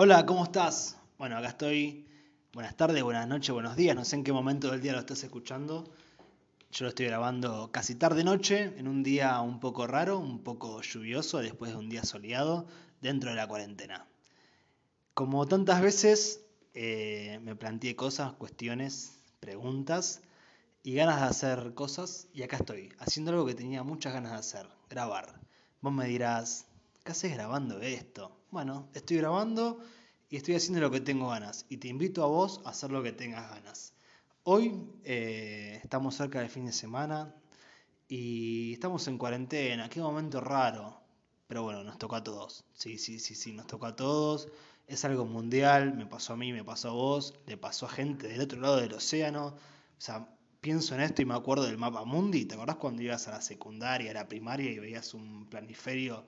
Hola, ¿cómo estás? Bueno, acá estoy. Buenas tardes, buenas noches, buenos días. No sé en qué momento del día lo estás escuchando. Yo lo estoy grabando casi tarde noche, en un día un poco raro, un poco lluvioso, después de un día soleado, dentro de la cuarentena. Como tantas veces, eh, me planteé cosas, cuestiones, preguntas y ganas de hacer cosas. Y acá estoy, haciendo algo que tenía muchas ganas de hacer, grabar. Vos me dirás, ¿qué haces grabando esto? Bueno, estoy grabando y estoy haciendo lo que tengo ganas. Y te invito a vos a hacer lo que tengas ganas. Hoy eh, estamos cerca del fin de semana y estamos en cuarentena. Qué momento raro. Pero bueno, nos toca a todos. Sí, sí, sí, sí, nos toca a todos. Es algo mundial. Me pasó a mí, me pasó a vos. Le pasó a gente del otro lado del océano. O sea, pienso en esto y me acuerdo del mapa mundi. ¿Te acordás cuando ibas a la secundaria, a la primaria y veías un planiferio?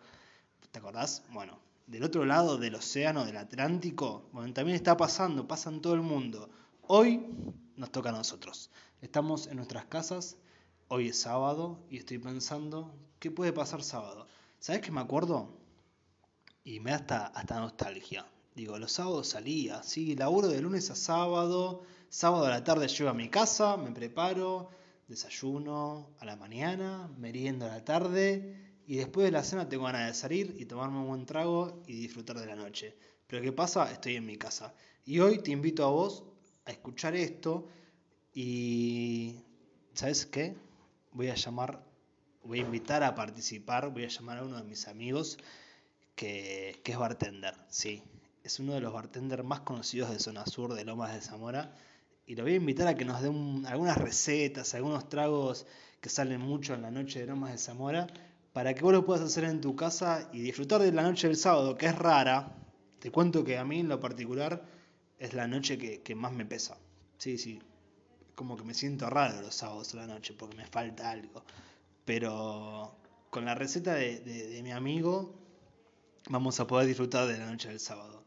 ¿Te acordás? Bueno, del otro lado del océano, del Atlántico, bueno, también está pasando, pasa en todo el mundo. Hoy nos toca a nosotros. Estamos en nuestras casas, hoy es sábado y estoy pensando, ¿qué puede pasar sábado? ¿Sabes qué me acuerdo? Y me da hasta, hasta nostalgia. Digo, los sábados salía, sí, laburo de lunes a sábado, sábado a la tarde llego a mi casa, me preparo, desayuno a la mañana, meriendo a la tarde y después de la cena tengo ganas de salir y tomarme un buen trago y disfrutar de la noche. Pero ¿qué pasa? Estoy en mi casa. Y hoy te invito a vos a escuchar esto y ¿sabes qué? Voy a llamar, voy a invitar a participar, voy a llamar a uno de mis amigos que, que es bartender, sí. Es uno de los bartenders más conocidos de zona sur de Lomas de Zamora y lo voy a invitar a que nos dé algunas recetas, algunos tragos que salen mucho en la noche de Lomas de Zamora para que vos lo puedas hacer en tu casa y disfrutar de la noche del sábado, que es rara. Te cuento que a mí en lo particular es la noche que, más me pesa. Sí, sí, como que me siento raro los sábados a la noche porque me falta algo. Pero con la receta de, mi amigo vamos a poder disfrutar de la noche del sábado.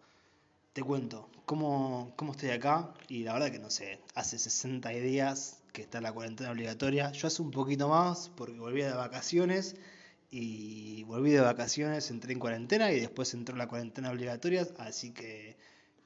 Te cuento cómo, cómo estoy acá y la verdad que no sé, hace 60 días que está la cuarentena obligatoria. Yo hace un poquito más porque volví de vacaciones y volví de vacaciones, entré en cuarentena y después entró la cuarentena obligatoria, así que,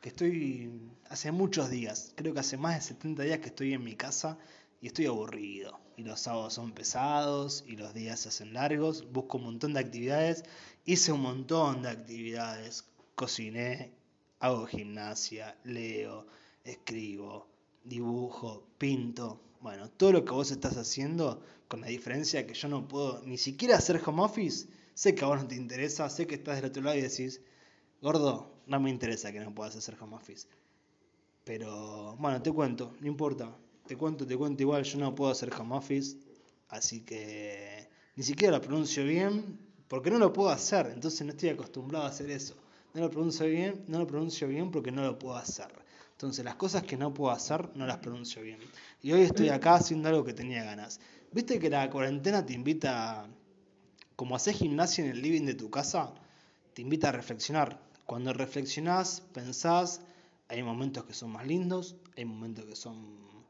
que, estoy hace muchos días, creo que hace más de 70 días que estoy en mi casa y estoy aburrido. Y los sábados son pesados y los días se hacen largos, busco un montón de actividades, hice un montón de actividades, cociné, hago gimnasia, leo, escribo, dibujo, pinto, bueno, todo lo que vos estás haciendo, con la diferencia que yo no puedo ni siquiera hacer home office, sé que a vos no te interesa, sé que estás del otro lado y decís, gordo, no me interesa que no puedas hacer home office. Pero bueno, te cuento, no importa, te cuento, te cuento igual, yo no puedo hacer home office, así que ni siquiera lo pronuncio bien, porque no lo puedo hacer, entonces no estoy acostumbrado a hacer eso. No lo pronuncio bien, no lo pronuncio bien porque no lo puedo hacer. Entonces las cosas que no puedo hacer no las pronuncio bien. Y hoy estoy acá haciendo algo que tenía ganas. ¿Viste que la cuarentena te invita, como haces gimnasia en el living de tu casa, te invita a reflexionar? Cuando reflexionás, pensás, hay momentos que son más lindos, hay momentos que son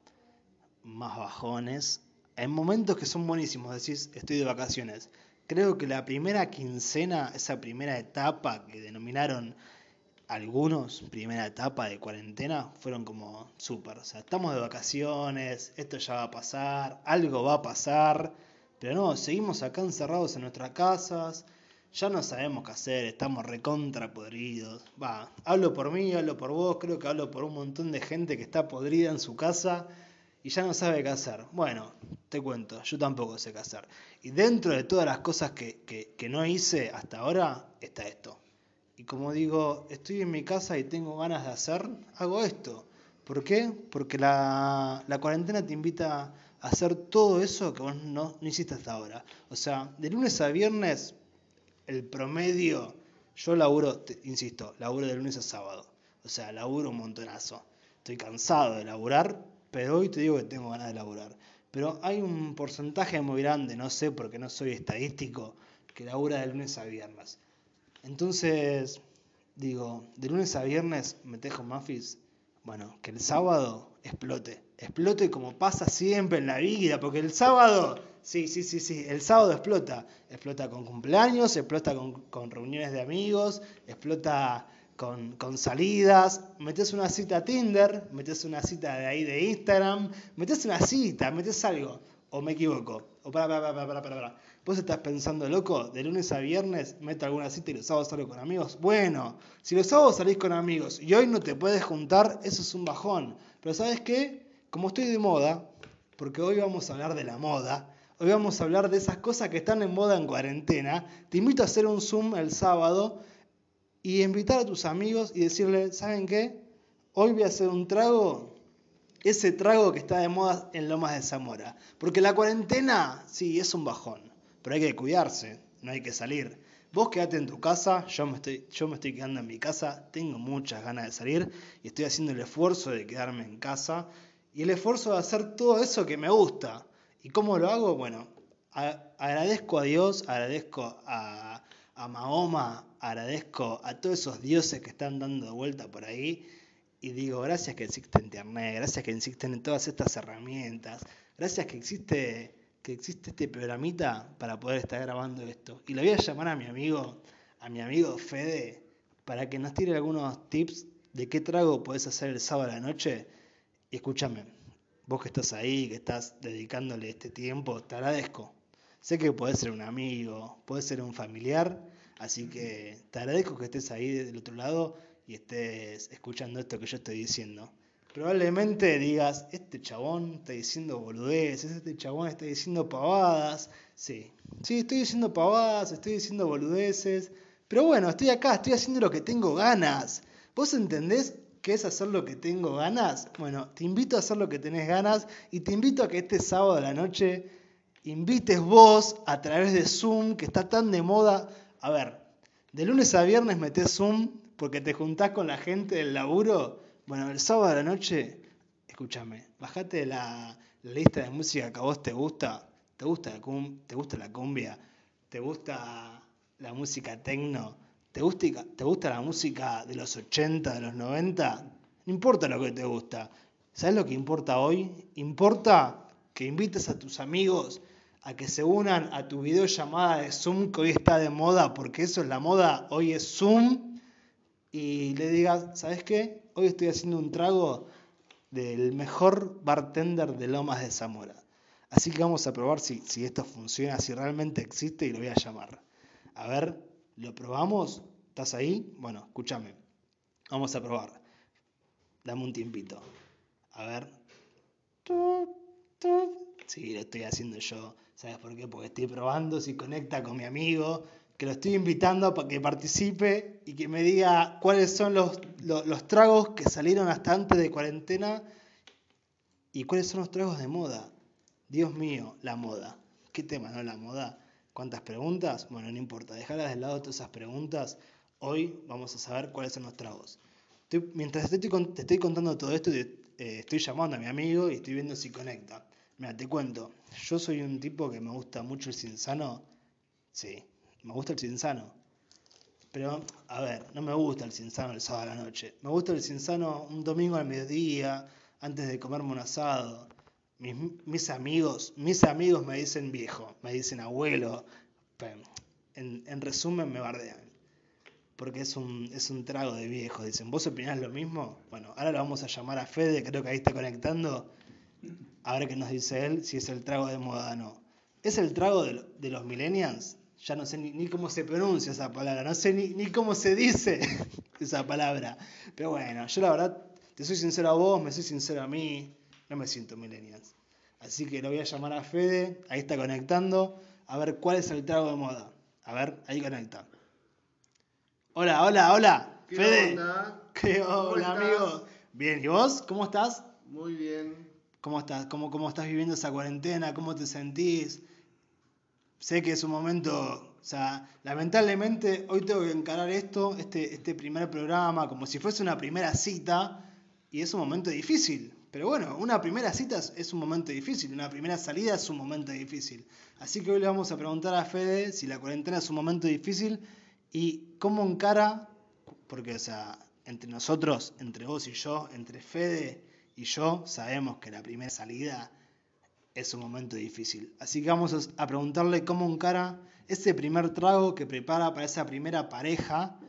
más bajones, hay momentos que son buenísimos, decís, estoy de vacaciones. Creo que la primera quincena, esa primera etapa que denominaron algunos, primera etapa de cuarentena, fueron como súper. O sea, estamos de vacaciones, esto ya va a pasar, algo va a pasar, pero no, seguimos acá encerrados en nuestras casas, ya no sabemos qué hacer, estamos recontra podridos. Va, hablo por mí, hablo por vos, creo que hablo por un montón de gente que está podrida en su casa y ya no sabe qué hacer. Bueno, te cuento, yo tampoco sé qué hacer. Y dentro de todas las cosas que, que, que no hice hasta ahora, está esto y como digo, estoy en mi casa y tengo ganas de hacer, hago esto. ¿Por qué? Porque la, cuarentena te invita a hacer todo eso que vos no, hiciste hasta ahora. O sea, de lunes a viernes, el promedio, yo laburo, insisto, laburo de lunes a sábado. O sea, laburo un montonazo. Estoy cansado de laburar, pero hoy te digo que tengo ganas de laburar. Pero hay un porcentaje muy grande, no sé porque no soy estadístico, que labura de lunes a viernes. Entonces, digo, de lunes a viernes me tejo mafis. Bueno, que el sábado explote. Explote como pasa siempre en la vida, porque el sábado, sí, sí, sí, sí, el sábado explota. Explota con cumpleaños, explota con, con reuniones de amigos, explota con, con, salidas, metes una cita a Tinder, metes una cita de ahí de Instagram, metes una cita, metes algo. O me equivoco. O para, para, para, para, para, para. Vos estás pensando, loco, de lunes a viernes meto alguna cita y los sábados salgo con amigos. Bueno, si los sábados salís con amigos y hoy no te puedes juntar, eso es un bajón. Pero ¿sabes qué? Como estoy de moda, porque hoy vamos a hablar de la moda, hoy vamos a hablar de esas cosas que están en moda en cuarentena, te invito a hacer un Zoom el sábado y invitar a tus amigos y decirle, ¿saben qué? Hoy voy a hacer un trago ese trago que está de moda en Lomas de Zamora. Porque la cuarentena, sí, es un bajón, pero hay que cuidarse, no hay que salir. Vos quedate en tu casa, yo me, estoy, yo me estoy quedando en mi casa, tengo muchas ganas de salir y estoy haciendo el esfuerzo de quedarme en casa y el esfuerzo de hacer todo eso que me gusta. ¿Y cómo lo hago? Bueno, agradezco a Dios, agradezco a, a Mahoma, agradezco a todos esos dioses que están dando vuelta por ahí y digo, gracias que existe Internet, gracias que existen todas estas herramientas, gracias que existe, que existe este programita para poder estar grabando esto. Y le voy a llamar a mi amigo, a mi amigo Fede, para que nos tire algunos tips de qué trago puedes hacer el sábado a la noche. Y escúchame, vos que estás ahí, que estás dedicándole este tiempo, te agradezco. Sé que puede ser un amigo, puede ser un familiar, así que te agradezco que estés ahí del otro lado y estés escuchando esto que yo estoy diciendo, probablemente digas, este chabón está diciendo boludeces, este chabón está diciendo pavadas. Sí, sí, estoy diciendo pavadas, estoy diciendo boludeces, pero bueno, estoy acá, estoy haciendo lo que tengo ganas. ¿Vos entendés qué es hacer lo que tengo ganas? Bueno, te invito a hacer lo que tenés ganas y te invito a que este sábado a la noche invites vos a través de Zoom, que está tan de moda. A ver, de lunes a viernes metés Zoom porque te juntás con la gente del laburo, bueno, el sábado de la noche, escúchame, bajate la, lista de música que a vos te gusta, te gusta la, te gusta la cumbia, te gusta la música tecno, ¿Te gusta, ¿Te gusta la música de los 80, de los 90? No importa lo que te gusta. ¿Sabes lo que importa hoy? Importa que invites a tus amigos a que se unan a tu videollamada de Zoom que hoy está de moda, porque eso es la moda, hoy es Zoom y le digas, ¿sabes qué? Hoy estoy haciendo un trago del mejor bartender de Lomas de Zamora. Así que vamos a probar si, si esto funciona, si realmente existe y lo voy a llamar. A ver, ¿lo probamos? ¿Estás ahí? Bueno, escúchame. Vamos a probar. Dame un tiempito. A ver. Sí, lo estoy haciendo yo. ¿Sabes por qué? Porque estoy probando si conecta con mi amigo que lo estoy invitando para que participe y que me diga cuáles son los, los, tragos que salieron hasta antes de cuarentena y cuáles son los tragos de moda. Dios mío, la moda. ¿Qué tema, no? La moda. ¿Cuántas preguntas? Bueno, no importa, dejarlas de lado todas esas preguntas. Hoy vamos a saber cuáles son los tragos. mientras te estoy, te estoy, contando todo esto, eh, estoy llamando a mi amigo y estoy viendo si conecta. Mira, te cuento, yo soy un tipo que me gusta mucho el cinsano. Sí, me gusta el cinsano. Pero, a ver, no me gusta el cinsano el sábado a la noche. Me gusta el cinsano un domingo al mediodía, antes de comerme un asado. Mis, amigos, mis amigos me dicen viejo, me dicen abuelo. En, en resumen, me bardean. Porque es un, es un trago de viejo. Dicen, ¿vos opinás lo mismo? Bueno, ahora lo vamos a llamar a Fede, creo que ahí está conectando. A ver qué nos dice él, si es el trago de moda o no. ¿Es el trago de, de los millennials? Ya no sé ni, cómo se pronuncia esa palabra, no sé ni, ni, cómo se dice esa palabra. Pero bueno, yo la verdad, te soy sincero a vos, me soy sincero a mí, no me siento millennials. Así que lo voy a llamar a Fede, ahí está conectando, a ver cuál es el trago de moda. A ver, ahí conecta. Hola, hola, hola. ¿Qué Fede. Onda? ¿Qué onda, amigo? Bien, ¿y vos? ¿Cómo estás? Muy bien. ¿Cómo estás? ¿Cómo, ¿Cómo estás viviendo esa cuarentena? ¿Cómo te sentís? Sé que es un momento, o sea, lamentablemente hoy tengo que encarar esto, este, este primer programa, como si fuese una primera cita, y es un momento difícil. Pero bueno, una primera cita es un momento difícil, una primera salida es un momento difícil. Así que hoy le vamos a preguntar a Fede si la cuarentena es un momento difícil y cómo encara, porque o sea, entre nosotros, entre vos y yo, entre Fede y yo, sabemos que la primera salida es un momento difícil. Así que vamos a preguntarle cómo encara ese primer trago que prepara para esa primera pareja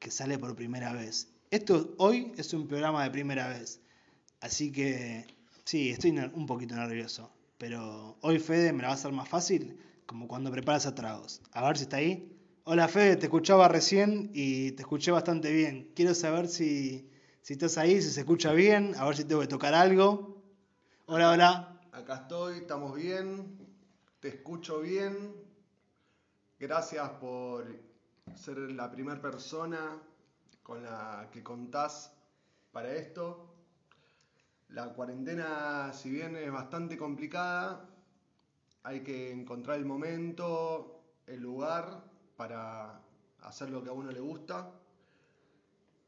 que sale por primera vez. Esto hoy es un programa de primera vez. Así que sí, estoy un poquito nervioso. Pero hoy Fede me la va a hacer más fácil, como cuando preparas tragos. A ver si está ahí. Hola Fede, te escuchaba recién y te escuché bastante bien. Quiero saber si, si estás ahí, si se escucha bien, a ver si tengo que tocar algo. Hola, hola. Acá estoy, estamos bien, te escucho bien. Gracias por ser la primera persona con la que contás para esto. La cuarentena, si bien es bastante complicada, hay que encontrar el momento, el lugar para hacer lo que a uno le gusta.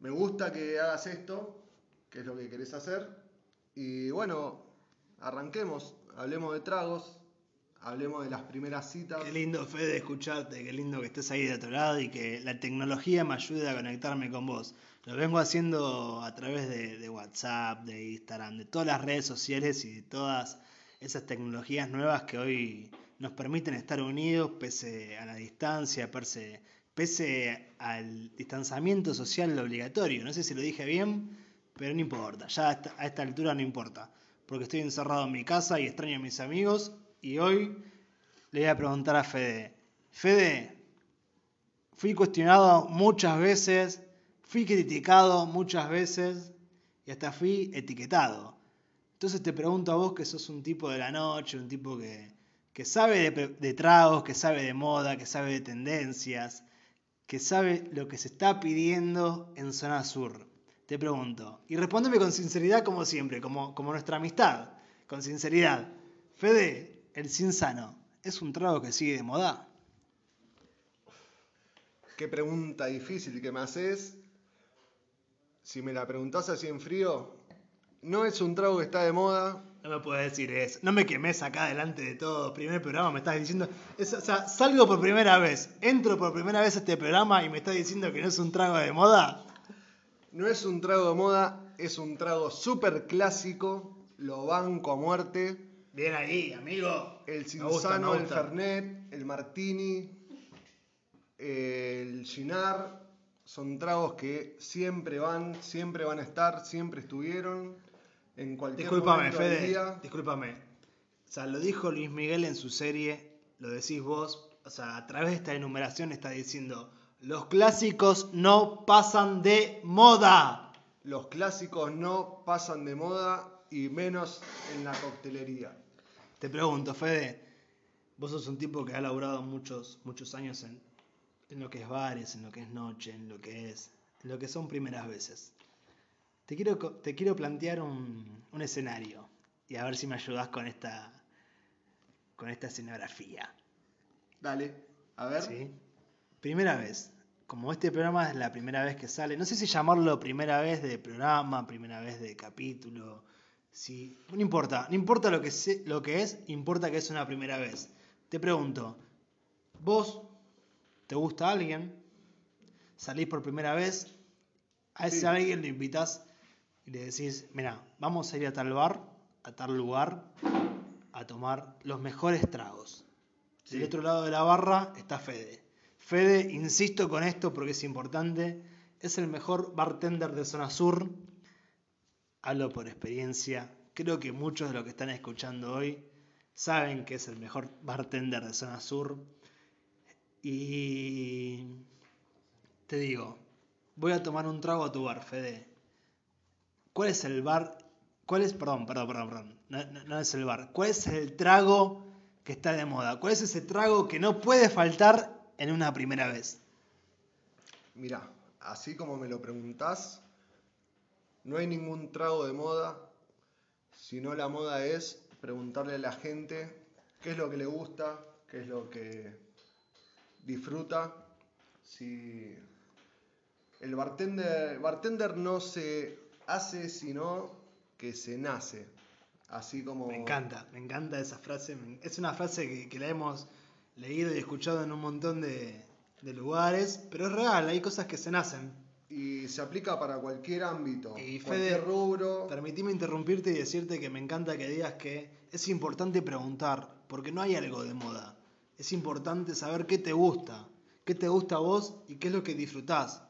Me gusta que hagas esto, que es lo que querés hacer. Y bueno, arranquemos, hablemos de tragos, hablemos de las primeras citas. Qué lindo, Fede, escucharte, qué lindo que estés ahí de otro lado y que la tecnología me ayude a conectarme con vos. Lo vengo haciendo a través de, WhatsApp, de Instagram, de todas las redes sociales y de todas esas tecnologías nuevas que hoy nos permiten estar unidos pese a la distancia, pese, pese al distanciamiento social obligatorio. No sé si lo dije bien, pero no importa, ya a esta altura no importa, porque estoy encerrado en mi casa y extraño a mis amigos y hoy le voy a preguntar a Fede, Fede, fui cuestionado muchas veces Fui criticado muchas veces y hasta fui etiquetado. Entonces te pregunto a vos que sos un tipo de la noche, un tipo que, que sabe de, de, tragos, que sabe de moda, que sabe de tendencias, que sabe lo que se está pidiendo en zona sur. Te pregunto, y respóndeme con sinceridad como siempre, como, como nuestra amistad, con sinceridad. Fede, el Cinsano, ¿es un trago que sigue de moda? Qué pregunta difícil que me haces si me la preguntás así en frío, no es un trago que está de moda. No me puedes decir eso. No me quemes acá delante de todo. Primer programa me estás diciendo. o sea, salgo por primera vez, entro por primera vez a este programa y me estás diciendo que no es un trago de moda. No es un trago de moda, es un trago súper clásico. Lo banco a muerte. Bien ahí, amigo. El Cinzano, el Fernet, el Martini, el Ginar, son tragos que siempre van, siempre van a estar, siempre estuvieron en cualquier Discúlpame, Fede, discúlpame. O sea, lo dijo Luis Miguel en su serie, lo decís vos, o sea, a través de esta enumeración está diciendo, los clásicos no pasan de moda. Los clásicos no pasan de moda y menos en la coctelería. Te pregunto, Fede, vos sos un tipo que ha laburado muchos, muchos años en, en lo que es bares, en lo que es noche, en lo que es, en lo que son primeras veces. Te quiero, te quiero plantear un, un escenario y a ver si me ayudas con esta, con esta escenografía. Dale, a ver. ¿Sí? Primera vez. Como este programa es la primera vez que sale, no sé si llamarlo primera vez de programa, primera vez de capítulo, si, no importa, no importa lo que, lo que es, importa que es una primera vez. Te pregunto, vos te gusta alguien, salís por primera vez, a ese alguien lo invitas y le decís, mira, vamos a ir a tal bar, a tal lugar, a tomar los mejores tragos. Del otro lado de la barra está Fede. Fede, insisto con esto porque es importante, es el mejor bartender de zona sur. Hablo por experiencia. Creo que muchos de los que están escuchando hoy saben que es el mejor bartender de zona sur y te digo, voy a tomar un trago a tu bar, Fede. ¿Cuál es el bar? ¿Cuál es, perdón, perdón, perdón, perdón, no, no es el bar. ¿Cuál es el trago que está de moda? ¿Cuál es ese trago que no puede faltar en una primera vez? Mira, así como me lo preguntás, no hay ningún trago de moda, sino la moda es preguntarle a la gente qué es lo que le gusta, qué es lo que disfruta. Si el bartender, bartender no se hace, sino que se nace. Así como... Me encanta, me encanta esa frase. Es una frase que, la hemos leído y escuchado en un montón de, lugares, pero es real, hay cosas que se nacen. Y se aplica para cualquier ámbito, y cualquier rubro. Permitime interrumpirte y decirte que me encanta que digas que es importante preguntar, porque no hay algo de moda es importante saber qué te gusta, qué te gusta a vos y qué es lo que disfrutás.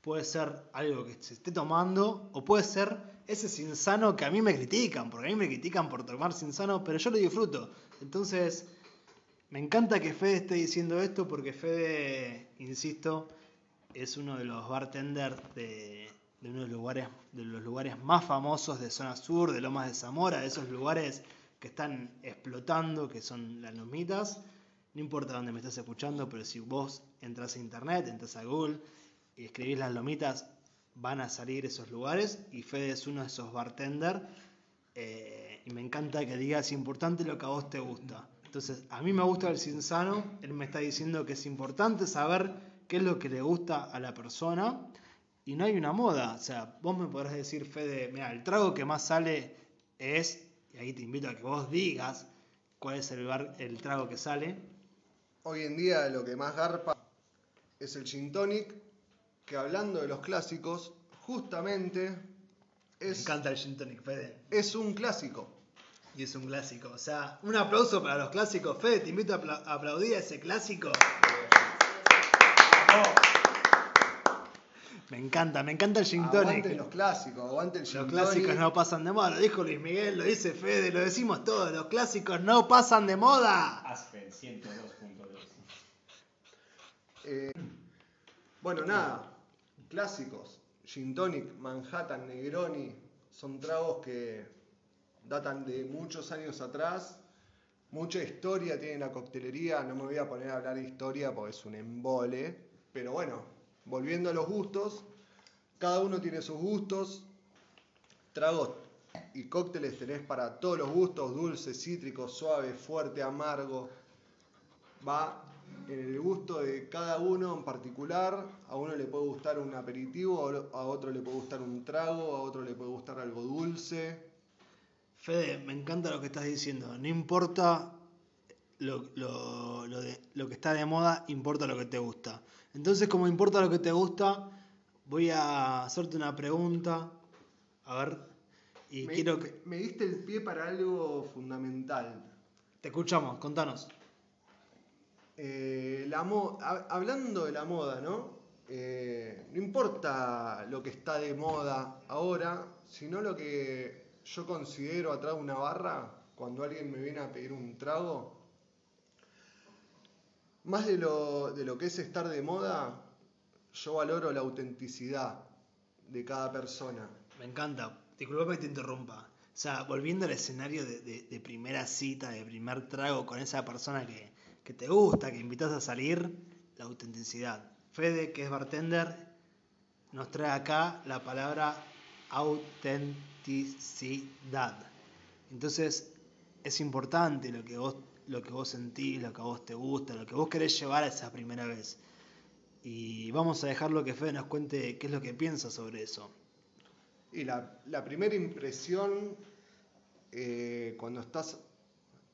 puede ser algo que se esté tomando, o puede ser ese sinsano que a mí me critican, porque a mí me critican por tomar sinsano, pero yo lo disfruto. Entonces, me encanta que Fede esté diciendo esto, porque Fede, insisto, es uno de los bartenders de, uno de los lugares, de los lugares más famosos de zona sur, de Lomas de Zamora, de esos lugares que están explotando, que son las lomitas. No importa dónde me estés escuchando, pero si vos entras a internet, entras a Google y escribís las lomitas, van a salir esos lugares. Y Fede es uno de esos bartenders. Eh, y me encanta que digas importante lo que a vos te gusta. Entonces, a mí me gusta el sinsano. Él me está diciendo que es importante saber qué es lo que le gusta a la persona. Y no hay una moda. O sea, vos me podrás decir, Fede, mira, el trago que más sale es, y ahí te invito a que vos digas cuál es el, bar, el trago que sale. Hoy en día lo que más garpa es el gin tonic, que hablando de los clásicos, justamente Me es, encanta el gin tonic, Fede. es un clásico. Y es un clásico. O sea, un aplauso para los clásicos. Fede, te invito a apla- a aplaudir a ese clásico. Me encanta, me encanta el gin tonic. Aguante los clásicos, aguante el gin Los clásicos no pasan de moda, lo dijo Luis Miguel, lo dice Fede, lo decimos todos, los clásicos no pasan de moda. Aspen 102.2. Eh, bueno, nada, clásicos. Gin tonic, Manhattan, Negroni, son tragos que datan de muchos años atrás. Mucha historia tiene la coctelería, no me voy a poner a hablar de historia porque es un embole. Pero bueno, volviendo a los gustos, cada uno tiene sus gustos. Tragos y cócteles tenés para todos los gustos, dulce, cítrico, suave, fuerte, amargo. Va en el gusto de cada uno en particular. A uno le puede gustar un aperitivo, a otro le puede gustar un trago, a otro le puede gustar algo dulce. Fede, me encanta lo que estás diciendo, no importa lo, lo- lo de- lo que está de moda, importa lo que te gusta. Entonces, como importa lo que te gusta, voy a hacerte una pregunta, a ver, y me, quiero que... me- diste el pie para algo fundamental. Te escuchamos, contanos. Eh, la mo- ha- hablando de la moda, ¿no? Eh, no importa lo que está de moda ahora, sino lo que yo considero atrás una barra, cuando alguien me viene a pedir un trago, más de lo, de lo que es estar de moda, yo valoro la autenticidad de cada persona. Me encanta. Disculpa que te interrumpa. O sea, volviendo al escenario de, de- primera cita, de primer trago con esa persona que, que te gusta, que invitas a salir, la autenticidad. Fede, que es bartender, nos trae acá la palabra autenticidad. Entonces, es importante lo que vos, lo que vos sentís, lo que a vos te gusta, lo que vos querés llevar a esa primera vez. Y vamos a dejarlo que Fede nos cuente qué es lo que piensa sobre eso. Y la, primera impresión eh, cuando estás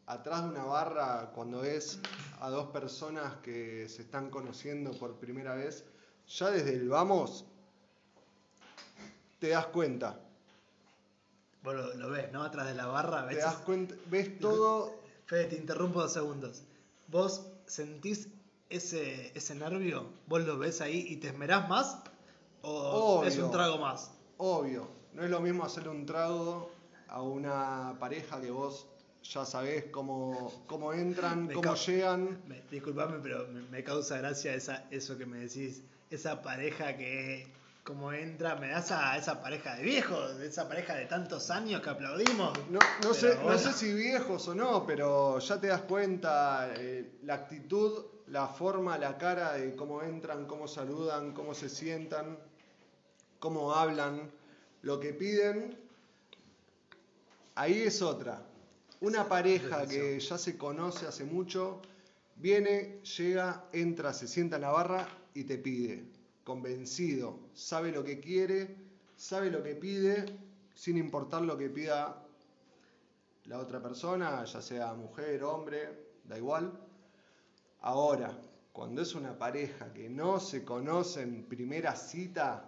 atrás de una barra, cuando ves a dos personas que se están conociendo por primera vez, ya desde el vamos te das cuenta. Vos lo, lo ves, ¿no? Atrás de la barra, Te ves. das cuenta, ves todo. Fede, te interrumpo dos segundos. ¿Vos sentís ese, ese nervio? ¿Vos lo ves ahí y te esmerás más? ¿O Obvio. es un trago más? Obvio, no es lo mismo hacerle un trago a una pareja que vos ya sabés cómo, cómo entran, Me cómo llegan. Me- disculpame, pero me, me causa gracia esa, eso que me decís. Esa pareja que, como entra, me das a esa pareja de viejos, esa pareja de tantos años que aplaudimos. No, no sé, Pero no bueno. sé si viejos o no, pero ya te das cuenta eh, la actitud, la forma, la cara de cómo entran, cómo saludan, cómo se sientan, cómo hablan, lo que piden. Ahí es otra. Una pareja que ya se conoce hace mucho, viene, llega, entra, se sienta en la barra y te pide. Convencido, sabe lo que quiere, sabe lo que pide, sin importar lo que pida la otra persona, ya sea mujer, hombre, da igual. Ahora, cuando es una pareja que no se conoce en primera cita,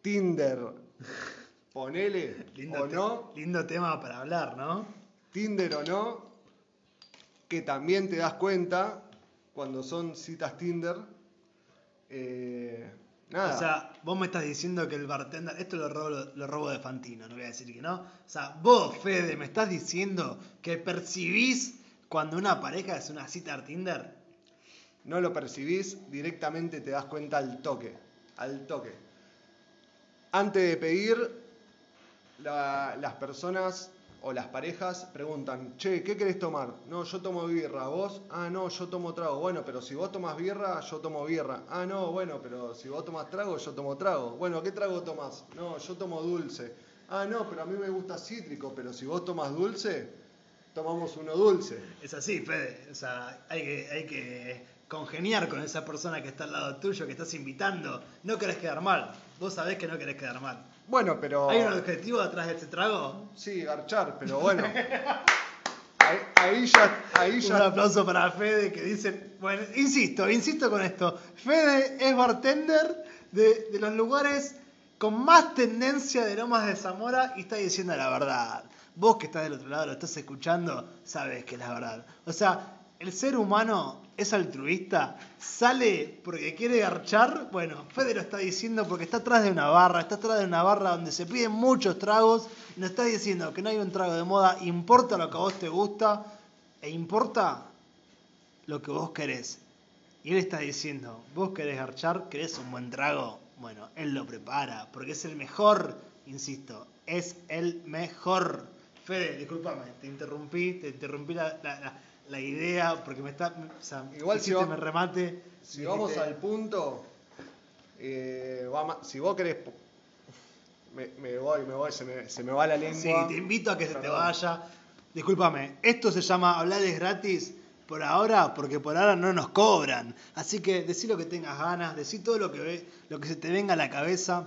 Tinder, ponele Lindo, o no, lindo tema para hablar, ¿no? Tinder o no, que también te das cuenta cuando son citas Tinder, eh, Nada. O sea, vos me estás diciendo que el bartender. Esto lo robo, lo robo de Fantino, no voy a decir que no. O sea, vos, Fede, me estás diciendo que percibís cuando una pareja es una cita al Tinder. no lo percibís, directamente te das cuenta al toque, al toque. Antes de pedir, la- las personas o las parejas preguntan, che, ¿qué querés tomar? No, yo tomo birra, ¿vos? Ah, no, yo tomo trago. Bueno, pero si vos tomas birra, yo tomo birra. Ah, no, bueno, pero si vos tomas trago, yo tomo trago. Bueno, ¿qué trago tomás? No, yo tomo dulce. Ah, no, pero a mí me gusta cítrico, pero si vos tomas dulce, tomamos uno dulce. Es así, Fede. O sea, hay que, hay que congeniar con esa persona que está al lado tuyo, que estás invitando. No querés quedar mal. Vos sabés que no querés quedar mal. Bueno, pero... ¿Hay un objetivo detrás de este trago? Sí, garchar, pero bueno. Ahí, ahí ya, ahí Un aplauso para Fede que dice, bueno, insisto, insisto con esto. Fede es bartender de, de los lugares con más tendencia de Lomas de Zamora y está diciendo la verdad. Vos que estás del otro lado, lo estás escuchando, sabes que es la verdad. O sea, el ser humano es altruista, sale porque quiere garchar. Bueno, Fede lo está diciendo porque está atrás de una barra, está atrás de una barra donde se piden muchos tragos. Y nos está diciendo que no hay un trago de moda, importa lo que a vos te gusta e importa lo que vos querés. Y él está diciendo, vos querés garchar, querés un buen trago. Bueno, él lo prepara, porque es el mejor, insisto, es el mejor. Fede, discúlpame, te interrumpí, te interrumpí la, la idea, porque me está... O sea, Igual si va- me remate. Si vamos al punto, eh, si vos querés. Me, me voy, me voy, se me, se me va la lengua. Sí, te invito a que se te vaya. Discúlpame, esto se llama hablar es gratis por ahora, porque por ahora no nos cobran. Así que decí lo que tengas ganas, decí todo lo que ve, lo que se te venga a la cabeza,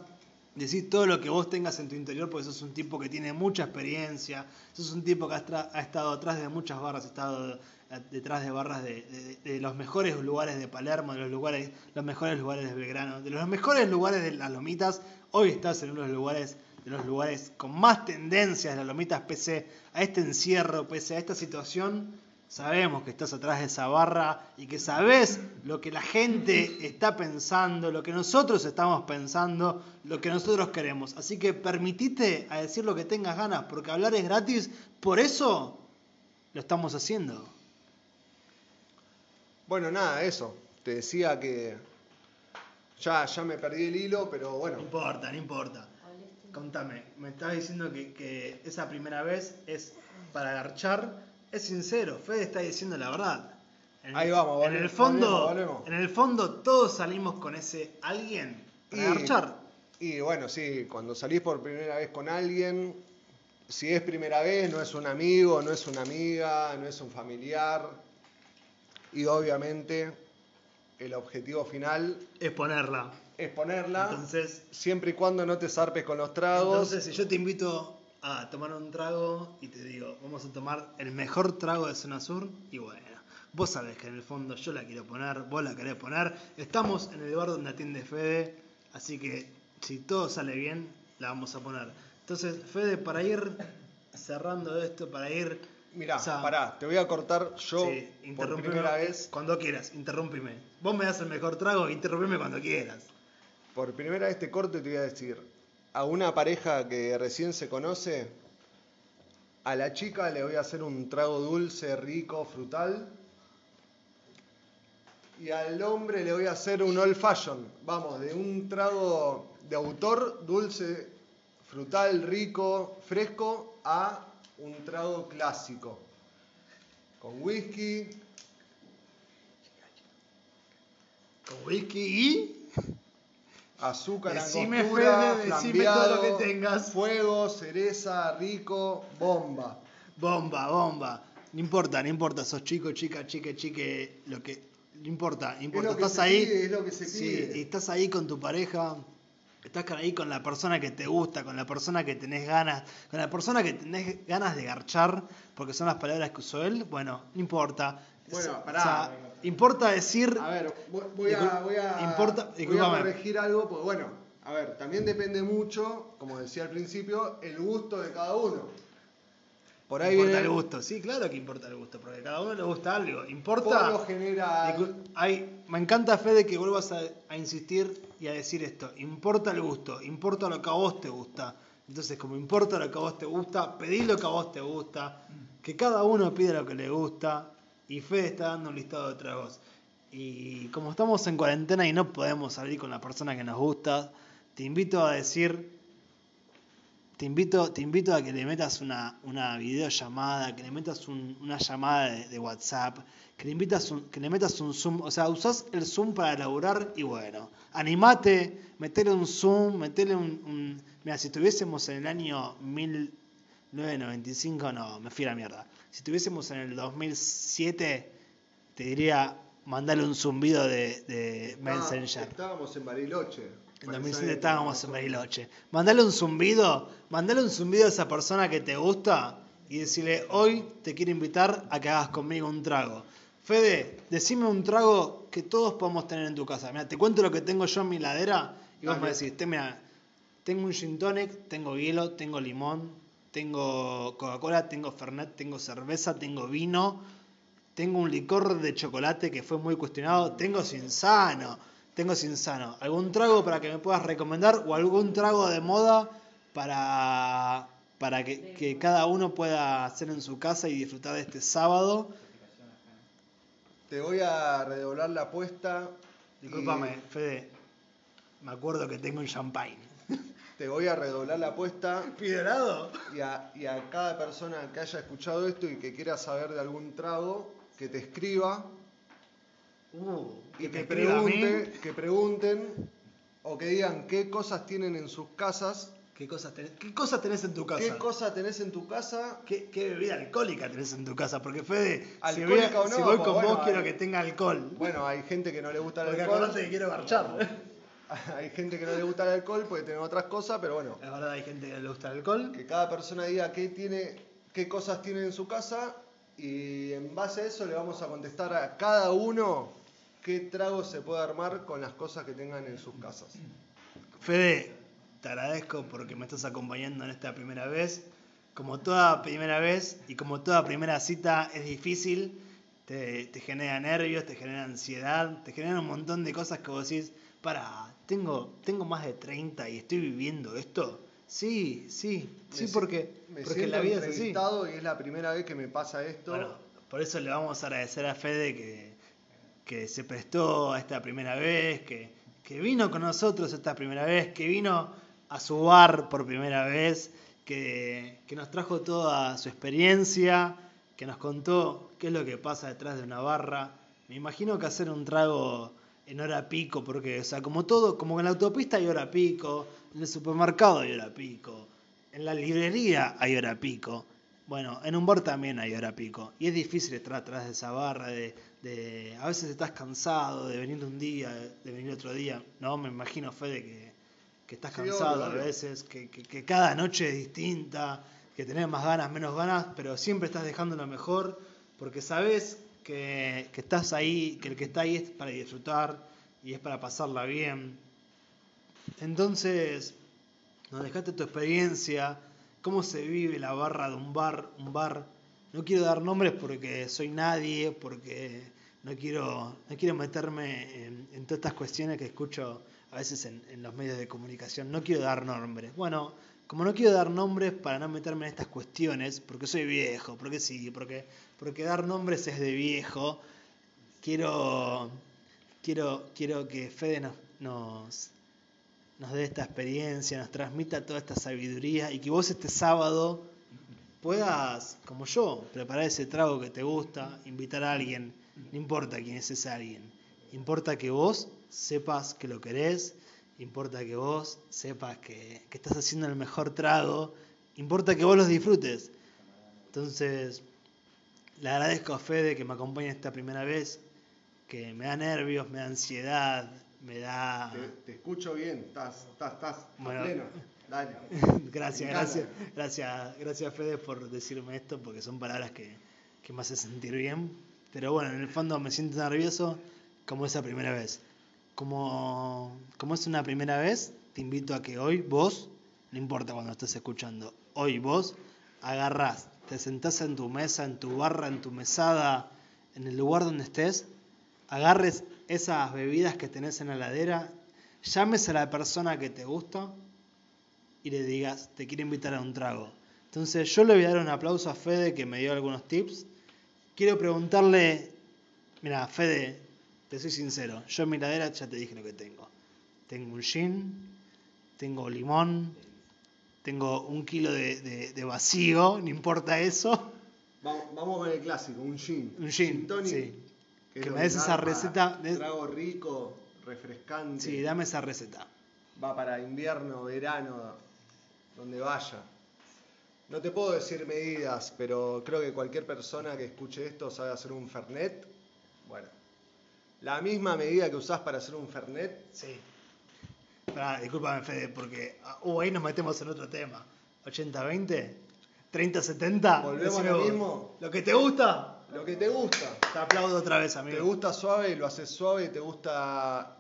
decí todo lo que vos tengas en tu interior, porque sos un tipo que tiene mucha experiencia, sos un tipo que ha, ha estado atrás de muchas barras, ha estado eh, detrás de barras de los mejores lugares de Palermo, de los lugares, los mejores lugares de Belgrano, de los mejores lugares de las Lomitas. Hoy estás en uno de los lugares, de los lugares con más tendencias de las Lomitas, pese a este encierro, pese a esta situación. Sabemos que estás atrás de esa barra y que sabes lo que la gente está pensando, lo que nosotros estamos pensando, lo que nosotros queremos. Así que permitite a decir lo que tengas ganas, porque hablar es gratis, por eso lo estamos haciendo. Bueno, nada, eso. Te decía que. Ya, ya me perdí el hilo, pero No bueno. importa, no importa. Contame, me estabas diciendo que, que esa primera vez es para garchar. Es sincero, Fede está diciendo la verdad. En Ahí vamos, En el volvemos, fondo, volvemos, volvemos. en el fondo todos salimos con ese alguien para y bueno, sí, cuando salís por primera vez con alguien, si es primera vez, no es un amigo, no es una amiga, no es un familiar. Y obviamente el objetivo final Es ponerla. es ponerla, Entonces, siempre y cuando no te zarpes con los tragos. entonces, si yo te invito a tomar un trago y te digo, vamos a tomar el mejor trago de Zona Sur, y bueno, vos sabés que en el fondo yo la quiero poner, vos la querés poner. Estamos en el bar donde atiende Fede, así que si todo sale bien, la vamos a poner. Entonces, Fede, para ir cerrando esto, para ir. Mirá, o sea, pará, te voy a cortar yo sí, por primera vez. Cuando quieras, interrumpime. Vos me das el mejor trago, interrumpime cuando quieras. Por primera vez te corto y te voy a decir, a una pareja que recién se conoce, a la chica le voy a hacer un trago dulce, rico, frutal. Y al hombre le voy a hacer un old fashion, vamos, de un trago de autor, dulce, frutal, rico, fresco, a un trago clásico. Con whisky, Con whisky y. azúcar, Decime, angostura, Fede, decime todo lo que flambeado, tengas. fuego, cereza, rico, bomba. Bomba, bomba. No importa, no importa, sos chico, chica, chique, chique, lo que. No importa, no importa. lo que estás se ahí. pide, es lo que se sí, pide. y estás ahí con tu pareja. Estás ahí con la persona que te gusta, con la persona que tenés ganas, con la persona que tenés ganas de garchar, porque son las palabras que usó él. Bueno, no importa. Bueno, O pará. sea, importa decir. A ver, voy- a, voy a, importa- voy a discúlpame. corregir algo, porque bueno, a ver, también depende mucho, como decía al principio, el gusto de cada uno. Por ahí importa viene- el gusto. Sí, claro que importa el gusto, porque a cada uno le gusta algo. Por Importa. lo general, Dicu- Hay, me encanta, Fede, que vuelvas a, a insistir y a decir esto. Importa el gusto, importa lo que a vos te gusta. Entonces, como importa lo que a vos te gusta, pedí lo que a vos te gusta, que cada uno pida lo que le gusta, y Fede está dando un listado de tragos. Y como estamos en cuarentena y no podemos salir con la persona que nos gusta, te invito a decir te invito, te invito a que le metas una, una videollamada, que le metas un- una llamada de, WhatsApp, que le, invitas un- que le metas un Zoom. O sea, usás el Zoom para laburar y bueno, animate, metele un Zoom, metele un... un- Mira, si estuviésemos en el año 1995, no, me fui a la mierda. Si estuviésemos en el 2007, te diría, mandale un zumbido de, de está- Messenger. estábamos en Bariloche. En Para 2007 esa estábamos en. Bariloche. Mandale un zumbido, mandale un zumbido a esa persona que te gusta y decirle, hoy te quiero invitar a que hagas conmigo un trago. Fede, decime un trago que todos podemos tener en tu casa. Mira, te cuento lo que tengo yo en mi ladera y vos Dale. me decís, mira, tengo un gin tonic, tengo hielo, tengo limón, tengo Coca-Cola, tengo Fernet, tengo cerveza, tengo vino, tengo un licor de chocolate que fue muy cuestionado, tengo Sinsano, tengo Sinsano. ¿Algún trago para que me puedas recomendar o algún trago de moda para, para que, que cada uno pueda hacer en su casa y disfrutar de este sábado? Te voy a redoblar la apuesta. y Discúlpame, Fede, me acuerdo que tengo un champagne. Te voy a redoblar la apuesta ¿Pide helado? y a, y a cada persona que haya escuchado esto y que quiera saber de algún trago, que te escriba Uh, y que pregunte, pregunten o que digan qué cosas tienen en sus casas, ¿Qué cosas tenés, qué cosas tenés en tu casa? qué cosa tenés en tu casa. ¿Qué, qué bebida alcohólica tenés en tu casa? Porque Fede, si Alcohólica voy, o no, si voy con bueno, vos quiero hay- que tenga alcohol. Bueno, hay gente que no le gusta el Porque alcohol. acordate que quiero marchar. Hay gente que no le gusta el alcohol porque tiene otras cosas, pero bueno, La verdad hay gente que le gusta el alcohol. que cada persona diga qué tiene, qué cosas tiene en su casa y en base a eso le vamos a contestar a cada uno qué trago se puede armar con las cosas que tengan en sus casas. Fede, te agradezco porque me estás acompañando en esta primera vez. Como toda primera vez y como toda primera cita es difícil, te, te genera nervios, te genera ansiedad, te genera un montón de cosas que vos decís, para, tengo, tengo más de 30 y estoy viviendo esto. Sí, sí, sí, Me porque, me porque la vida es así. y es la primera vez que me pasa esto. Bueno, por eso le vamos a agradecer a Fede que, que se prestó a esta primera vez, que, que vino con nosotros esta primera vez, que vino a su bar por primera vez, que, que nos trajo toda su experiencia, que nos contó qué es lo que pasa detrás de una barra. Me imagino que hacer un trago en hora pico, porque, o sea, como todo, como en la autopista hay hora pico, en el supermercado hay hora pico, en la librería hay hora pico. Bueno, en un bar también hay hora pico. Y es difícil estar atrás de esa barra, de, de- a veces estás cansado de venir un día, de venir otro día. No, me imagino, Fede, que, que estás Sí, cansado obvio, a veces, que, que- que cada noche es distinta, que tenés más ganas, menos ganas, pero siempre estás dejando lo mejor, porque sabes que, estás ahí, que el que está ahí es para disfrutar y es para pasarla bien. Entonces, nos dejaste tu experiencia, cómo se vive la barra de un bar, un bar. No quiero dar nombres porque soy nadie, porque no quiero, no quiero meterme en, todas estas cuestiones que escucho a veces en los medios de comunicación. No quiero dar nombres. Bueno, como no quiero dar nombres para no meterme en estas cuestiones, porque soy viejo, porque sí, porque, porque dar nombres es de viejo, quiero, quiero, quiero que Fede nos, nos, nos dé esta experiencia, nos transmita toda esta sabiduría y que vos este sábado puedas, como yo, preparar ese trago que te gusta, invitar a alguien, no importa quién es ese alguien, importa que vos sepas que lo querés, importa que vos sepas que, que estás haciendo el mejor trago, importa que vos los disfrutes. Entonces, le agradezco a Fede que me acompañe esta primera vez, que me da nervios, me da ansiedad, me da... Te, te escucho bien, estás, estás, estás a Bueno. pleno. Dale. Gracias, gracias, gracias, gracias Fede por decirme esto, porque son palabras que, que me hacen sentir bien. Pero bueno, en el fondo me siento nervioso como esa primera vez. Como, como es una primera vez, te invito a que hoy vos, no importa cuando estés escuchando, hoy vos agarrás te sentás en tu mesa, en tu barra, en tu mesada, en el lugar donde estés, agarres esas bebidas que tenés en la heladera, llames a la persona que te gusta y le digas, te quiero invitar a un trago. Entonces yo le voy a dar un aplauso a Fede que me dio algunos tips. Quiero preguntarle, mira, Fede, te soy sincero, yo en mi heladera ya te dije lo que tengo. Tengo un gin, tengo limón, tengo un kilo de, vacío, no importa eso. Vamos, vamos, con el clásico, un gin. Un gin, sí. Que, me des esa receta. Un trago rico, refrescante. Sí, dame esa receta. Va para invierno, verano, donde vaya. No te puedo decir medidas, pero creo que cualquier persona que escuche esto sabe hacer un Fernet. Bueno, la misma medida que usás para hacer un Fernet. Sí. Discúlpame, Fede, porque uh, ahí nos metemos en otro tema. 80-20, 30-70. Volvemos a lo mismo. ¿Lo que te gusta? Lo que te gusta. Te aplaudo otra vez, amigo. Te gusta suave, lo haces suave, te gusta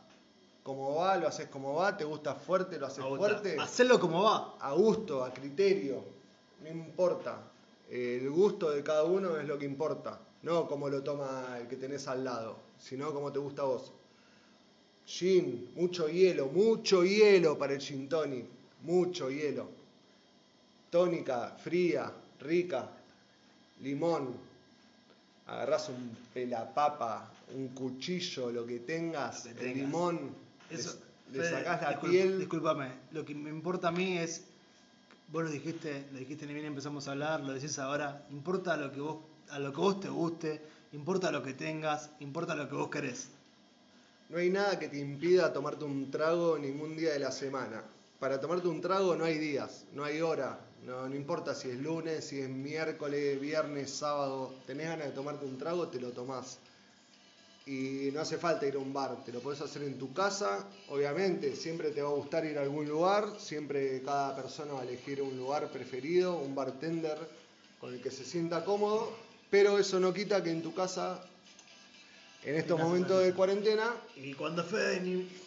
como va, lo haces como va, te gusta fuerte, lo haces fuerte. Hacerlo como va. A gusto, a criterio, no importa. El gusto de cada uno es lo que importa, no como lo toma el que tenés al lado, sino como te gusta a vos. Gin, mucho hielo, mucho hielo para el gin tonic, mucho hielo. Tónica, fría, rica, limón. Agarrás un pelapapa, un cuchillo, lo que tengas, el limón, eso, le, sacás la piel. Discúlpame, lo que me importa a mí es, vos lo dijiste, lo dijiste ni bien empezamos a hablar, lo decís ahora, importa lo que vos, a lo que vos te guste, importa lo que tengas, importa lo que vos querés. No hay nada que te impida tomarte un trago ningún día de la semana. Para tomarte un trago no hay días, no hay hora, no, no importa si es lunes, si es miércoles, viernes, sábado, tenés ganas de tomarte un trago, te lo tomás. Y no hace falta ir a un bar, te lo puedes hacer en tu casa, obviamente siempre te va a gustar ir a algún lugar, siempre cada persona va a elegir un lugar preferido, un bartender con el que se sienta cómodo, pero eso no quita que en tu casa, en estos momentos de cuarentena... Y cuando Fede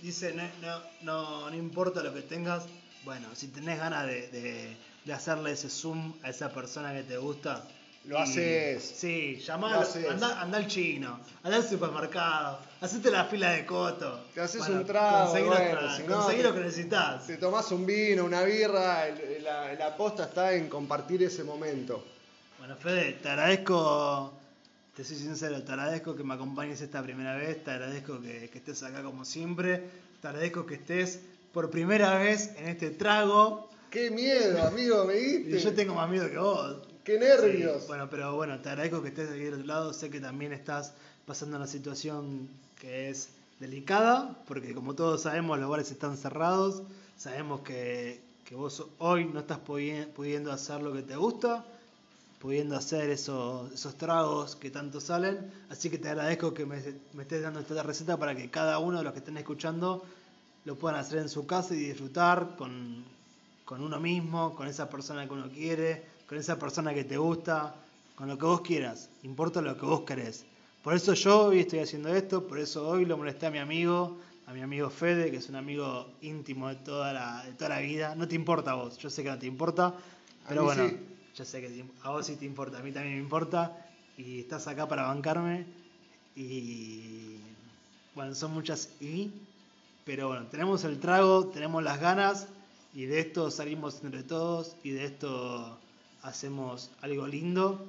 dice no, no, no, importa lo que tengas, bueno, si tenés ganas de, de hacerle ese zoom a esa persona que te gusta, lo haces. Sí, llamalo, anda, anda, al chino, anda al supermercado, hacete la fila de coto. Te haces un trago, conseguí, bueno, lo que necesitas. Te tomás un vino, una birra, la, la posta está en compartir ese momento. Bueno, Fede, te agradezco, te soy sincero, te agradezco que me acompañes esta primera vez, te agradezco que, que estés acá como siempre, te agradezco que estés por primera vez en este trago. ¡Qué miedo, amigo! Me diste. Y yo tengo más miedo que vos. ¡Qué nervios! Bueno, pero bueno, te agradezco que estés aquí del otro lado. Sé que también estás pasando una situación que es delicada, porque como todos sabemos, los bares están cerrados. Sabemos que, vos hoy no estás pudiendo hacer lo que te gusta, pudiendo hacer esos, esos tragos que tanto salen. Así que te agradezco que me, me estés dando esta receta para que cada uno de los que estén escuchando lo puedan hacer en su casa y disfrutar con, con uno mismo, con esa persona que uno quiere con esa persona que te gusta, con lo que vos quieras, importa lo que vos querés. Por eso yo hoy estoy haciendo esto, por eso hoy lo molesté a mi amigo, a mi amigo Fede, que es un amigo íntimo de toda la, de toda la vida. No te importa a vos, yo sé que no te importa, pero bueno, yo sé que a vos sí te importa, a mí también me importa, y estás acá para bancarme, y bueno, son muchas y, pero bueno, tenemos el trago, tenemos las ganas, y de esto salimos entre todos, y de esto hacemos algo lindo.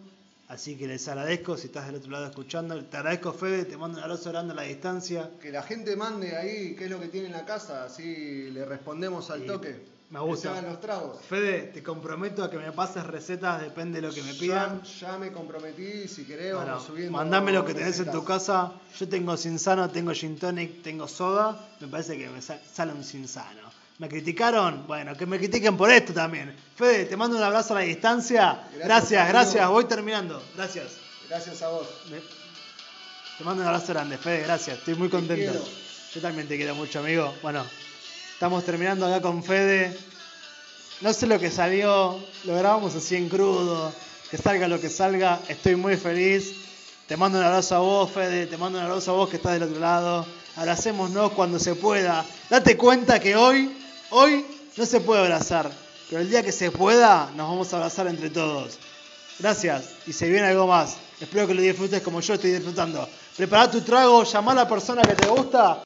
Así que les agradezco si estás del otro lado escuchando. Te agradezco, Fede, te mando un abrazo grande a la distancia. Que la gente mande ahí qué es lo que tiene en la casa, así le respondemos al toque. Me gusta. los tragos. Fede, te comprometo a que me pases recetas, depende de lo que me pidan. Ya, me comprometí, si querés, vamos subiendo. Mandame lo que tenés en tu casa. Yo tengo Sinsano, tengo Gin Tonic, tengo soda. Me parece que me sale un Sinsano. ¿Me criticaron? Bueno, que me critiquen por esto también. Fede, te mando un abrazo a la distancia. Gracias, gracias. Voy terminando. Gracias. Gracias a vos. Te mando un abrazo grande, Fede. Gracias. Estoy muy contento. Yo también te quiero mucho, amigo. Bueno, estamos terminando acá con Fede. No sé lo que salió. Lo grabamos así en crudo. Que salga lo que salga. Estoy muy feliz. Te mando un abrazo a vos, Fede. Te mando un abrazo a vos que estás del otro lado. Abracémonos cuando se pueda. Date cuenta que hoy Hoy no se puede abrazar, pero el día que se pueda nos vamos a abrazar entre todos. Gracias. Y se viene algo más. Espero que lo disfrutes como yo estoy disfrutando. Prepara tu trago, llama a la persona que te gusta